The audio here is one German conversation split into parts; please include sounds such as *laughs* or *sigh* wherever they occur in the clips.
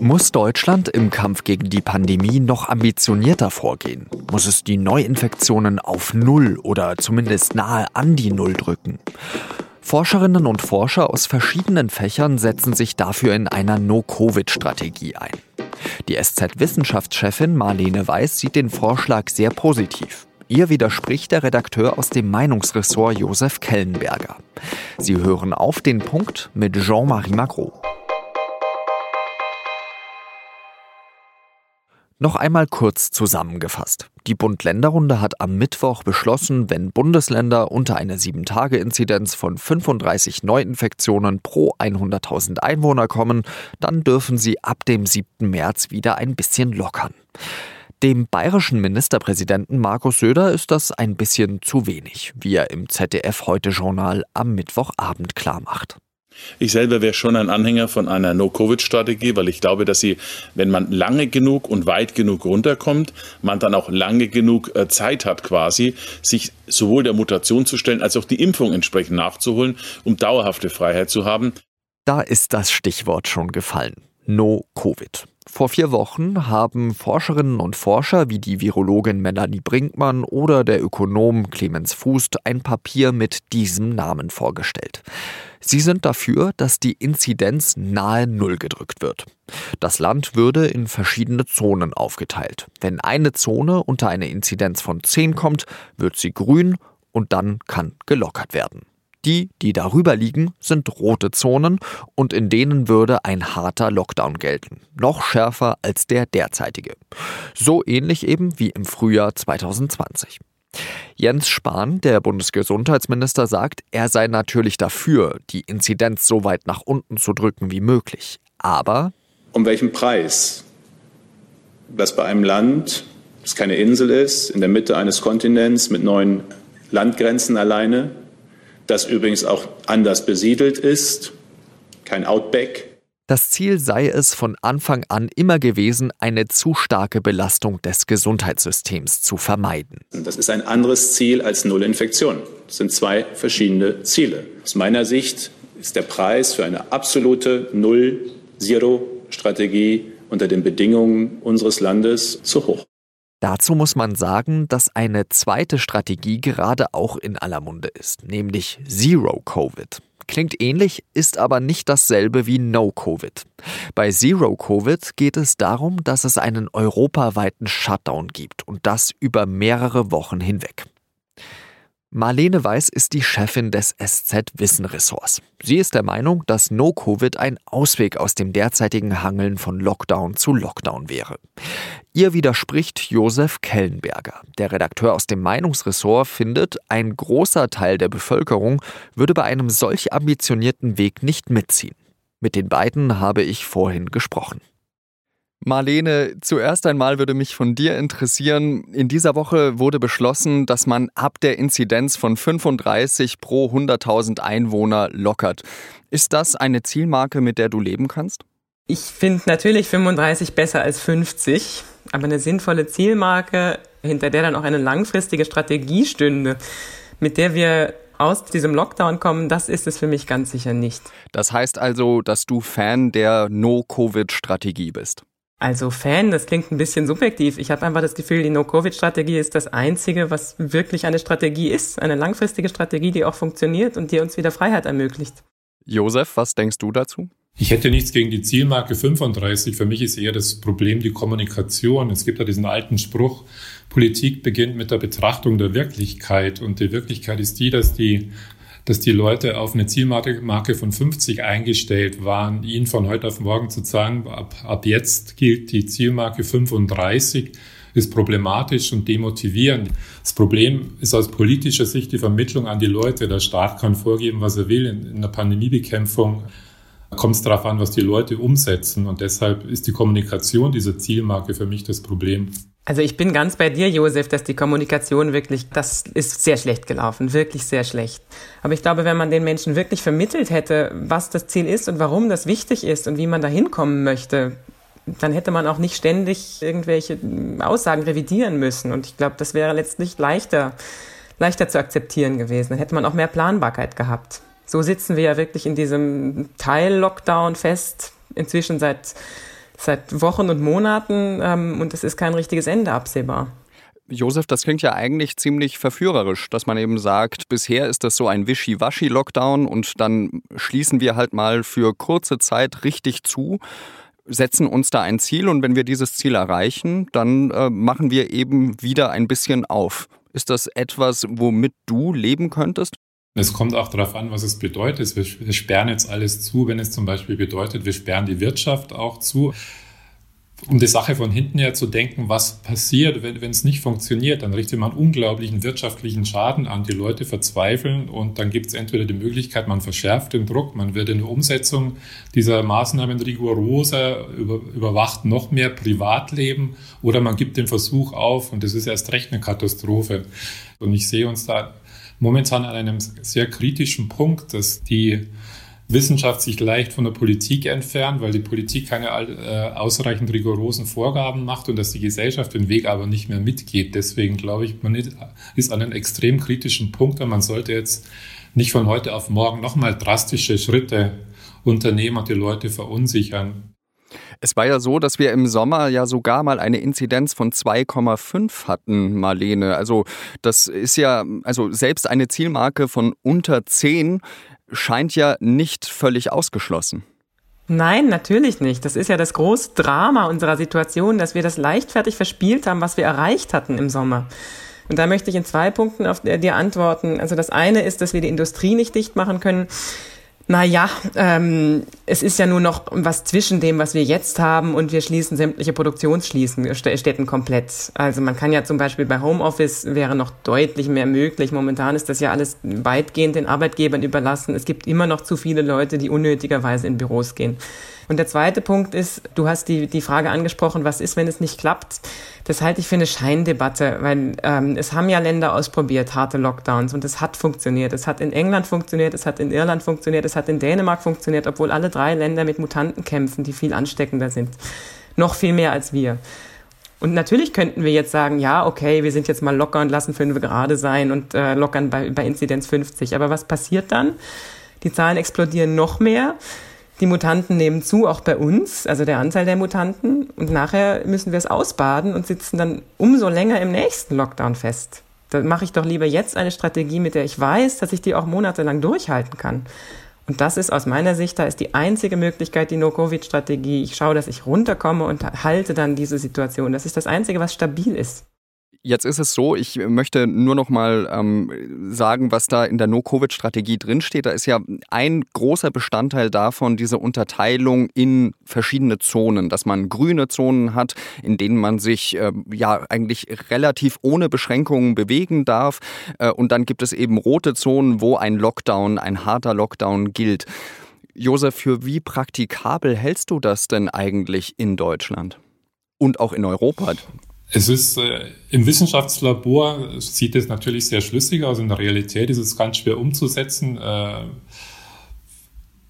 Muss Deutschland im Kampf gegen die Pandemie noch ambitionierter vorgehen? Muss es die Neuinfektionen auf Null oder zumindest nahe an die Null drücken? Forscherinnen und Forscher aus verschiedenen Fächern setzen sich dafür in einer No-Covid-Strategie ein. Die SZ-Wissenschaftschefin Marlene Weiß sieht den Vorschlag sehr positiv. Ihr widerspricht der Redakteur aus dem Meinungsressort Josef Kellenberger. Sie hören auf den Punkt mit Jean-Marie Magro. Noch einmal kurz zusammengefasst. Die Bund-Länder-Runde hat am Mittwoch beschlossen, wenn Bundesländer unter eine 7-Tage-Inzidenz von 35 Neuinfektionen pro 100.000 Einwohner kommen, dann dürfen sie ab dem 7. März wieder ein bisschen lockern. Dem bayerischen Ministerpräsidenten Markus Söder ist das ein bisschen zu wenig, wie er im ZDF heute Journal am Mittwochabend klarmacht. Ich selber wäre schon ein Anhänger von einer No-Covid-Strategie, weil ich glaube, dass sie, wenn man lange genug und weit genug runterkommt, man dann auch lange genug äh, Zeit hat quasi, sich sowohl der Mutation zu stellen, als auch die Impfung entsprechend nachzuholen, um dauerhafte Freiheit zu haben. Da ist das Stichwort schon gefallen. No-Covid. Vor vier Wochen haben Forscherinnen und Forscher wie die Virologin Melanie Brinkmann oder der Ökonom Clemens Fuß ein Papier mit diesem Namen vorgestellt. Sie sind dafür, dass die Inzidenz nahe Null gedrückt wird. Das Land würde in verschiedene Zonen aufgeteilt. Wenn eine Zone unter eine Inzidenz von 10 kommt, wird sie grün und dann kann gelockert werden. Die, die darüber liegen, sind rote Zonen und in denen würde ein harter Lockdown gelten. Noch schärfer als der derzeitige. So ähnlich eben wie im Frühjahr 2020. Jens Spahn, der Bundesgesundheitsminister, sagt, er sei natürlich dafür, die Inzidenz so weit nach unten zu drücken wie möglich. Aber. Um welchen Preis? Das bei einem Land, das keine Insel ist, in der Mitte eines Kontinents mit neuen Landgrenzen alleine, das übrigens auch anders besiedelt ist, kein Outback, das Ziel sei es von Anfang an immer gewesen, eine zu starke Belastung des Gesundheitssystems zu vermeiden. Das ist ein anderes Ziel als Nullinfektion. Das sind zwei verschiedene Ziele. Aus meiner Sicht ist der Preis für eine absolute Null-Zero-Strategie unter den Bedingungen unseres Landes zu hoch. Dazu muss man sagen, dass eine zweite Strategie gerade auch in aller Munde ist, nämlich Zero Covid. Klingt ähnlich, ist aber nicht dasselbe wie No Covid. Bei Zero Covid geht es darum, dass es einen europaweiten Shutdown gibt und das über mehrere Wochen hinweg. Marlene Weiß ist die Chefin des SZ-Wissen-Ressorts. Sie ist der Meinung, dass No-Covid ein Ausweg aus dem derzeitigen Hangeln von Lockdown zu Lockdown wäre. Ihr widerspricht Josef Kellenberger. Der Redakteur aus dem Meinungsressort findet, ein großer Teil der Bevölkerung würde bei einem solch ambitionierten Weg nicht mitziehen. Mit den beiden habe ich vorhin gesprochen. Marlene, zuerst einmal würde mich von dir interessieren, in dieser Woche wurde beschlossen, dass man ab der Inzidenz von 35 pro 100.000 Einwohner lockert. Ist das eine Zielmarke, mit der du leben kannst? Ich finde natürlich 35 besser als 50, aber eine sinnvolle Zielmarke, hinter der dann auch eine langfristige Strategie stünde, mit der wir aus diesem Lockdown kommen, das ist es für mich ganz sicher nicht. Das heißt also, dass du Fan der No-Covid-Strategie bist. Also Fan, das klingt ein bisschen subjektiv. Ich habe einfach das Gefühl, die No-Covid-Strategie ist das Einzige, was wirklich eine Strategie ist, eine langfristige Strategie, die auch funktioniert und die uns wieder Freiheit ermöglicht. Josef, was denkst du dazu? Ich hätte nichts gegen die Zielmarke 35. Für mich ist eher das Problem die Kommunikation. Es gibt ja diesen alten Spruch, Politik beginnt mit der Betrachtung der Wirklichkeit. Und die Wirklichkeit ist die, dass die dass die Leute auf eine Zielmarke von 50 eingestellt waren. Ihnen von heute auf morgen zu sagen, ab, ab jetzt gilt die Zielmarke 35, ist problematisch und demotivierend. Das Problem ist aus politischer Sicht die Vermittlung an die Leute. Der Staat kann vorgeben, was er will. In, in der Pandemiebekämpfung kommt es darauf an, was die Leute umsetzen. Und deshalb ist die Kommunikation dieser Zielmarke für mich das Problem. Also ich bin ganz bei dir, Josef, dass die Kommunikation wirklich, das ist sehr schlecht gelaufen, wirklich sehr schlecht. Aber ich glaube, wenn man den Menschen wirklich vermittelt hätte, was das Ziel ist und warum das wichtig ist und wie man da hinkommen möchte, dann hätte man auch nicht ständig irgendwelche Aussagen revidieren müssen. Und ich glaube, das wäre letztlich leichter, leichter zu akzeptieren gewesen. Dann hätte man auch mehr Planbarkeit gehabt. So sitzen wir ja wirklich in diesem Teil-Lockdown fest, inzwischen seit seit Wochen und Monaten ähm, und es ist kein richtiges Ende absehbar. Josef, das klingt ja eigentlich ziemlich verführerisch, dass man eben sagt, bisher ist das so ein Wischi-Waschi-Lockdown und dann schließen wir halt mal für kurze Zeit richtig zu, setzen uns da ein Ziel und wenn wir dieses Ziel erreichen, dann äh, machen wir eben wieder ein bisschen auf. Ist das etwas, womit du leben könntest? Es kommt auch darauf an, was es bedeutet. Wir sperren jetzt alles zu, wenn es zum Beispiel bedeutet, wir sperren die Wirtschaft auch zu um die Sache von hinten her zu denken, was passiert, wenn, es nicht funktioniert, dann richtet man unglaublichen wirtschaftlichen Schaden an. Die Leute verzweifeln und dann gibt es entweder die Möglichkeit, man verschärft den Druck, man wird in der Umsetzung dieser Maßnahmen rigoroser, über, überwacht noch mehr Privatleben oder man gibt den Versuch auf und das ist erst recht eine Katastrophe. Und ich sehe uns da momentan an einem sehr kritischen Punkt, dass die Wissenschaft sich leicht von der Politik entfernt, weil die Politik keine äh, ausreichend rigorosen Vorgaben macht und dass die Gesellschaft den Weg aber nicht mehr mitgeht. Deswegen glaube ich, man ist an einem extrem kritischen Punkt und man sollte jetzt nicht von heute auf morgen nochmal drastische Schritte unternehmen und die Leute verunsichern. Es war ja so, dass wir im Sommer ja sogar mal eine Inzidenz von 2,5 hatten, Marlene. Also das ist ja, also selbst eine Zielmarke von unter 10 scheint ja nicht völlig ausgeschlossen. Nein, natürlich nicht. Das ist ja das große Drama unserer Situation, dass wir das leichtfertig verspielt haben, was wir erreicht hatten im Sommer. Und da möchte ich in zwei Punkten auf dir antworten. Also das eine ist, dass wir die Industrie nicht dicht machen können. Naja, ähm, es ist ja nur noch was zwischen dem, was wir jetzt haben und wir schließen sämtliche Produktionsstätten komplett. Also man kann ja zum Beispiel bei Homeoffice wäre noch deutlich mehr möglich. Momentan ist das ja alles weitgehend den Arbeitgebern überlassen. Es gibt immer noch zu viele Leute, die unnötigerweise in Büros gehen. Und der zweite Punkt ist, du hast die, die Frage angesprochen, was ist, wenn es nicht klappt? Das halte ich für eine Scheindebatte, weil ähm, es haben ja Länder ausprobiert, harte Lockdowns und es hat funktioniert. Es hat in England funktioniert, es hat in Irland funktioniert, es hat in Dänemark funktioniert, obwohl alle drei Länder mit Mutanten kämpfen, die viel ansteckender sind. Noch viel mehr als wir. Und natürlich könnten wir jetzt sagen, ja, okay, wir sind jetzt mal locker und lassen fünf gerade sein und äh, lockern bei, bei Inzidenz 50. Aber was passiert dann? Die Zahlen explodieren noch mehr. Die Mutanten nehmen zu, auch bei uns, also der Anteil der Mutanten. Und nachher müssen wir es ausbaden und sitzen dann umso länger im nächsten Lockdown fest. Da mache ich doch lieber jetzt eine Strategie, mit der ich weiß, dass ich die auch monatelang durchhalten kann. Und das ist aus meiner Sicht, da ist die einzige Möglichkeit die No-Covid-Strategie. Ich schaue, dass ich runterkomme und halte dann diese Situation. Das ist das Einzige, was stabil ist. Jetzt ist es so, ich möchte nur noch mal ähm, sagen, was da in der No-Covid-Strategie drinsteht. Da ist ja ein großer Bestandteil davon diese Unterteilung in verschiedene Zonen, dass man grüne Zonen hat, in denen man sich äh, ja eigentlich relativ ohne Beschränkungen bewegen darf. Äh, und dann gibt es eben rote Zonen, wo ein Lockdown, ein harter Lockdown gilt. Josef, für wie praktikabel hältst du das denn eigentlich in Deutschland? Und auch in Europa? Es ist äh, im Wissenschaftslabor sieht es natürlich sehr schlüssig aus. In der Realität ist es ganz schwer umzusetzen. Äh,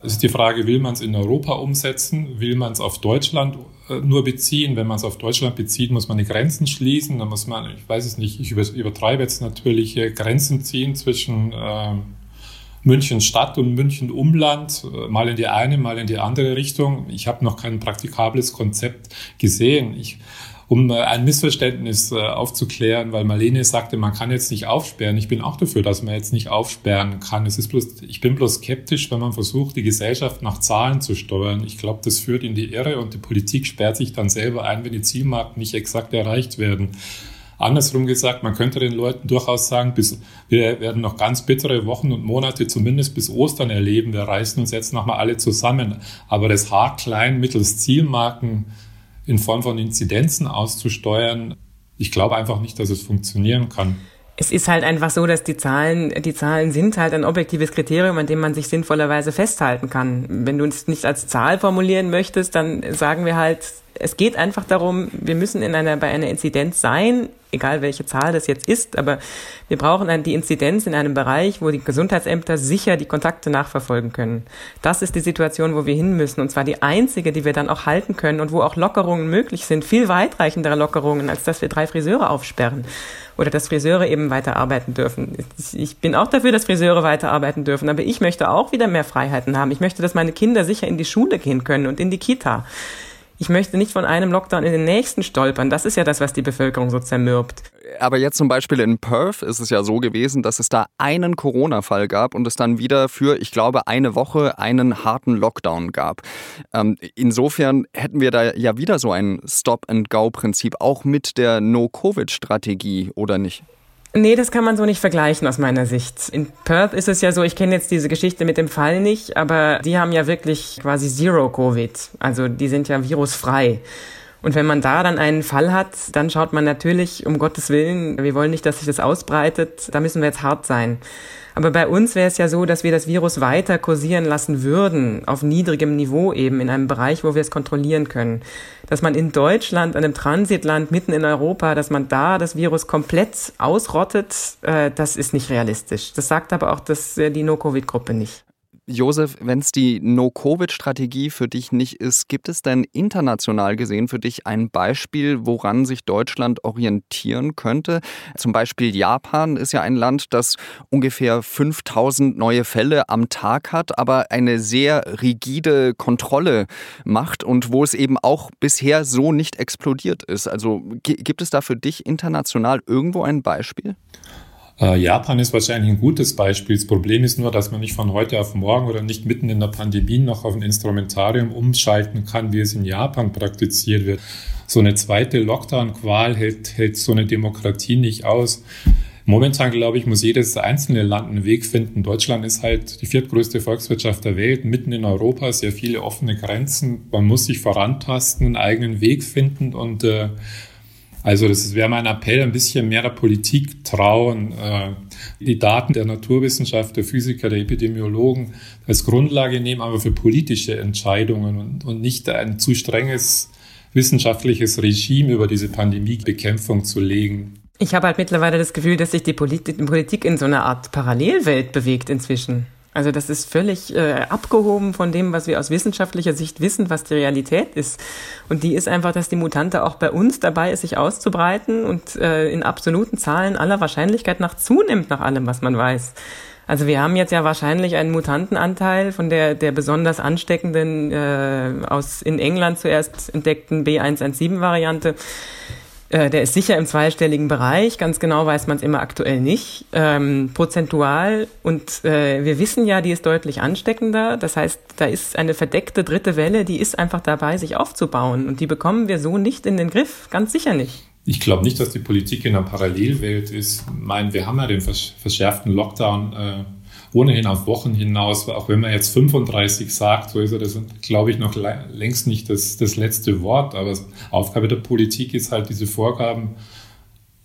es ist die Frage, will man es in Europa umsetzen? Will man es auf Deutschland äh, nur beziehen? Wenn man es auf Deutschland bezieht, muss man die Grenzen schließen. Dann muss man, ich weiß es nicht, ich übertreibe jetzt natürlich, Grenzen ziehen zwischen äh, München Stadt und München Umland, äh, mal in die eine, mal in die andere Richtung. Ich habe noch kein praktikables Konzept gesehen. Ich, um äh, ein Missverständnis äh, aufzuklären, weil Marlene sagte, man kann jetzt nicht aufsperren. Ich bin auch dafür, dass man jetzt nicht aufsperren kann. Es ist bloß, ich bin bloß skeptisch, wenn man versucht, die Gesellschaft nach Zahlen zu steuern. Ich glaube, das führt in die Irre und die Politik sperrt sich dann selber ein, wenn die Zielmarken nicht exakt erreicht werden. Andersrum gesagt, man könnte den Leuten durchaus sagen, bis, wir werden noch ganz bittere Wochen und Monate zumindest bis Ostern erleben. Wir reißen uns jetzt nochmal alle zusammen. Aber das haarklein mittels Zielmarken in Form von Inzidenzen auszusteuern. Ich glaube einfach nicht, dass es funktionieren kann. Es ist halt einfach so, dass die Zahlen, die Zahlen sind halt ein objektives Kriterium, an dem man sich sinnvollerweise festhalten kann. Wenn du es nicht als Zahl formulieren möchtest, dann sagen wir halt, es geht einfach darum, wir müssen in einer, bei einer Inzidenz sein, egal welche Zahl das jetzt ist, aber wir brauchen dann die Inzidenz in einem Bereich, wo die Gesundheitsämter sicher die Kontakte nachverfolgen können. Das ist die Situation, wo wir hin müssen und zwar die einzige, die wir dann auch halten können und wo auch Lockerungen möglich sind, viel weitreichendere Lockerungen, als dass wir drei Friseure aufsperren oder dass Friseure eben weiterarbeiten dürfen. Ich bin auch dafür, dass Friseure weiterarbeiten dürfen, aber ich möchte auch wieder mehr Freiheiten haben. Ich möchte, dass meine Kinder sicher in die Schule gehen können und in die Kita. Ich möchte nicht von einem Lockdown in den nächsten stolpern. Das ist ja das, was die Bevölkerung so zermürbt. Aber jetzt zum Beispiel in Perth ist es ja so gewesen, dass es da einen Corona-Fall gab und es dann wieder für, ich glaube, eine Woche einen harten Lockdown gab. Ähm, insofern hätten wir da ja wieder so ein Stop-and-Go-Prinzip, auch mit der No-Covid-Strategie, oder nicht? Nee, das kann man so nicht vergleichen aus meiner Sicht. In Perth ist es ja so, ich kenne jetzt diese Geschichte mit dem Fall nicht, aber die haben ja wirklich quasi Zero Covid. Also die sind ja virusfrei. Und wenn man da dann einen Fall hat, dann schaut man natürlich, um Gottes Willen, wir wollen nicht, dass sich das ausbreitet, da müssen wir jetzt hart sein. Aber bei uns wäre es ja so, dass wir das Virus weiter kursieren lassen würden, auf niedrigem Niveau eben, in einem Bereich, wo wir es kontrollieren können. Dass man in Deutschland, einem Transitland mitten in Europa, dass man da das Virus komplett ausrottet, äh, das ist nicht realistisch. Das sagt aber auch das, äh, die No-Covid-Gruppe nicht. Josef, wenn es die No-Covid-Strategie für dich nicht ist, gibt es denn international gesehen für dich ein Beispiel, woran sich Deutschland orientieren könnte? Zum Beispiel Japan ist ja ein Land, das ungefähr 5000 neue Fälle am Tag hat, aber eine sehr rigide Kontrolle macht und wo es eben auch bisher so nicht explodiert ist. Also gibt es da für dich international irgendwo ein Beispiel? Äh, Japan ist wahrscheinlich ein gutes Beispiel. Das Problem ist nur, dass man nicht von heute auf morgen oder nicht mitten in der Pandemie noch auf ein Instrumentarium umschalten kann, wie es in Japan praktiziert wird. So eine zweite Lockdown-Qual hält, hält so eine Demokratie nicht aus. Momentan, glaube ich, muss jedes einzelne Land einen Weg finden. Deutschland ist halt die viertgrößte Volkswirtschaft der Welt, mitten in Europa, sehr viele offene Grenzen. Man muss sich vorantasten, einen eigenen Weg finden und äh, also das wäre mein Appell, ein bisschen mehr der Politik trauen, äh, die Daten der Naturwissenschaft, der Physiker, der Epidemiologen als Grundlage nehmen, aber für politische Entscheidungen und, und nicht ein zu strenges wissenschaftliches Regime über diese Pandemiebekämpfung zu legen. Ich habe halt mittlerweile das Gefühl, dass sich die Politik in so einer Art Parallelwelt bewegt inzwischen. Also das ist völlig äh, abgehoben von dem, was wir aus wissenschaftlicher Sicht wissen, was die Realität ist. Und die ist einfach, dass die Mutante auch bei uns dabei ist, sich auszubreiten und äh, in absoluten Zahlen aller Wahrscheinlichkeit nach zunimmt, nach allem, was man weiß. Also wir haben jetzt ja wahrscheinlich einen Mutantenanteil von der, der besonders ansteckenden, äh, aus in England zuerst entdeckten B117-Variante äh, der ist sicher im zweistelligen Bereich, ganz genau weiß man es immer aktuell nicht, ähm, prozentual. Und äh, wir wissen ja, die ist deutlich ansteckender. Das heißt, da ist eine verdeckte dritte Welle, die ist einfach dabei, sich aufzubauen. Und die bekommen wir so nicht in den Griff, ganz sicher nicht. Ich glaube nicht, dass die Politik in einer Parallelwelt ist. Ich meine, wir haben ja den verschärften Lockdown äh, ohnehin auf Wochen hinaus, auch wenn man jetzt 35 sagt, so ist er das, glaube ich, noch längst nicht das, das letzte Wort. Aber Aufgabe der Politik ist halt, diese Vorgaben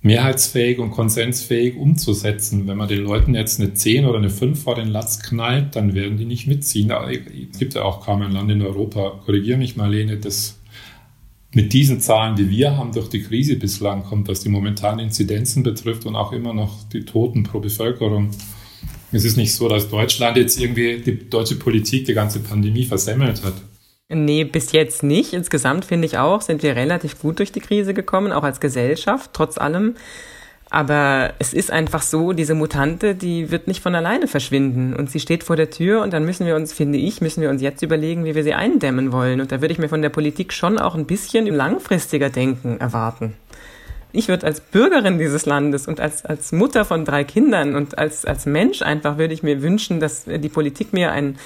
mehrheitsfähig und konsensfähig umzusetzen. Wenn man den Leuten jetzt eine 10 oder eine 5 vor den Latz knallt, dann werden die nicht mitziehen. Es gibt ja auch kaum ein Land in Europa, korrigiere mich Marlene, das mit diesen Zahlen, die wir haben, durch die Krise bislang kommt, was die momentanen Inzidenzen betrifft und auch immer noch die Toten pro Bevölkerung. Es ist nicht so, dass Deutschland jetzt irgendwie die deutsche Politik die ganze Pandemie versemmelt hat. Nee, bis jetzt nicht. Insgesamt finde ich auch, sind wir relativ gut durch die Krise gekommen, auch als Gesellschaft, trotz allem. Aber es ist einfach so, diese Mutante, die wird nicht von alleine verschwinden. Und sie steht vor der Tür und dann müssen wir uns, finde ich, müssen wir uns jetzt überlegen, wie wir sie eindämmen wollen. Und da würde ich mir von der Politik schon auch ein bisschen langfristiger Denken erwarten ich würde als Bürgerin dieses Landes und als, als Mutter von drei Kindern und als, als Mensch einfach würde ich mir wünschen, dass die Politik mir ein,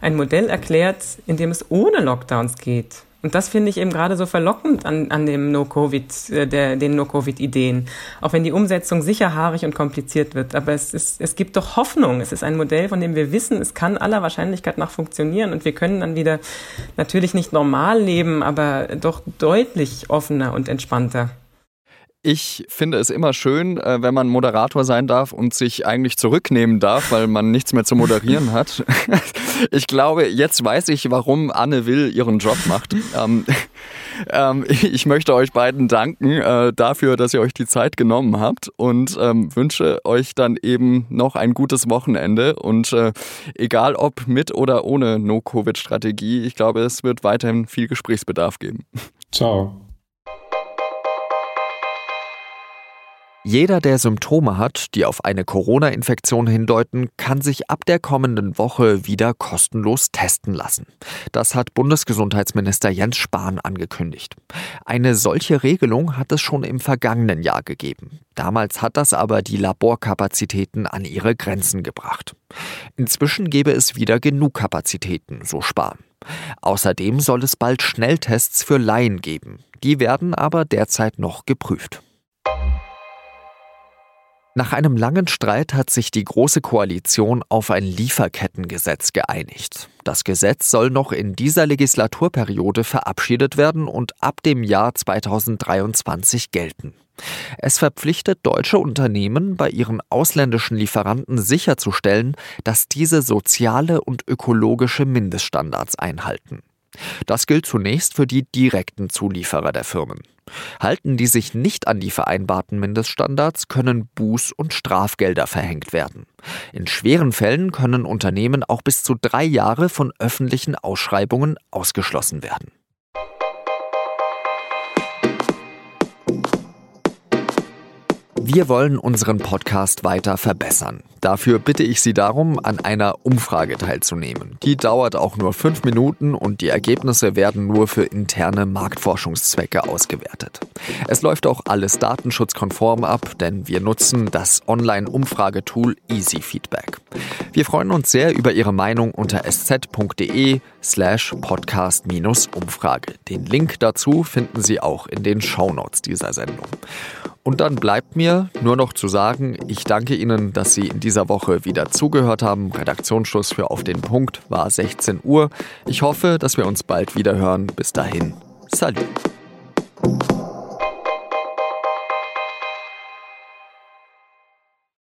ein Modell erklärt, in dem es ohne Lockdowns geht. Und das finde ich eben gerade so verlockend an, an dem No-Covid, äh, den No-Covid-Ideen. Auch wenn die Umsetzung sicher haarig und kompliziert wird. Aber es ist, es gibt doch Hoffnung. Es ist ein Modell, von dem wir wissen, es kann aller Wahrscheinlichkeit nach funktionieren. Und wir können dann wieder natürlich nicht normal leben, aber doch deutlich offener und entspannter. Ich finde es immer schön, äh, wenn man Moderator sein darf und sich eigentlich zurücknehmen darf, weil man nichts mehr zu moderieren hat. *laughs* Ich glaube, jetzt weiß ich, warum Anne Will ihren Job macht. *laughs* Ähm, ähm, ich möchte euch beiden danken äh, dafür, dass ihr euch die Zeit genommen habt und ähm, wünsche euch dann eben noch ein gutes Wochenende. Und äh, egal ob mit oder ohne No-Covid-Strategie, ich glaube, es wird weiterhin viel Gesprächsbedarf geben. Ciao. Jeder, der Symptome hat, die auf eine Corona-Infektion hindeuten, kann sich ab der kommenden Woche wieder kostenlos testen lassen. Das hat Bundesgesundheitsminister Jens Spahn angekündigt. Eine solche Regelung hat es schon im vergangenen Jahr gegeben. Damals hat das aber die Laborkapazitäten an ihre Grenzen gebracht. Inzwischen gäbe es wieder genug Kapazitäten, so Spahn. Außerdem soll es bald Schnelltests für Laien geben. Die werden aber derzeit noch geprüft. Nach einem langen Streit hat sich die Große Koalition auf ein Lieferkettengesetz geeinigt. Das Gesetz soll noch in dieser Legislaturperiode verabschiedet werden und ab dem Jahr 2023 gelten. Es verpflichtet deutsche Unternehmen, bei ihren ausländischen Lieferanten sicherzustellen, dass diese soziale und ökologische Mindeststandards einhalten. Das gilt zunächst für die direkten Zulieferer der Firmen. Halten die sich nicht an die vereinbarten Mindeststandards, können Buß- und Strafgelder verhängt werden. In schweren Fällen können Unternehmen auch bis zu drei Jahre von öffentlichen Ausschreibungen ausgeschlossen werden. Wir wollen unseren Podcast weiter verbessern. Dafür bitte ich Sie darum, an einer Umfrage teilzunehmen. Die dauert auch nur fünf Minuten und die Ergebnisse werden nur für interne Marktforschungszwecke ausgewertet. Es läuft auch alles datenschutzkonform ab, denn wir nutzen das Online-Umfragetool Easy Feedback. Wir freuen uns sehr über Ihre Meinung unter sz.de slash podcast-umfrage. Den Link dazu finden Sie auch in den Shownotes dieser Sendung. Und dann bleibt mir nur noch zu sagen, ich danke Ihnen, dass Sie in dieser Woche wieder zugehört haben. Redaktionsschluss für Auf den Punkt war 16 Uhr. Ich hoffe, dass wir uns bald wieder hören. Bis dahin, salut.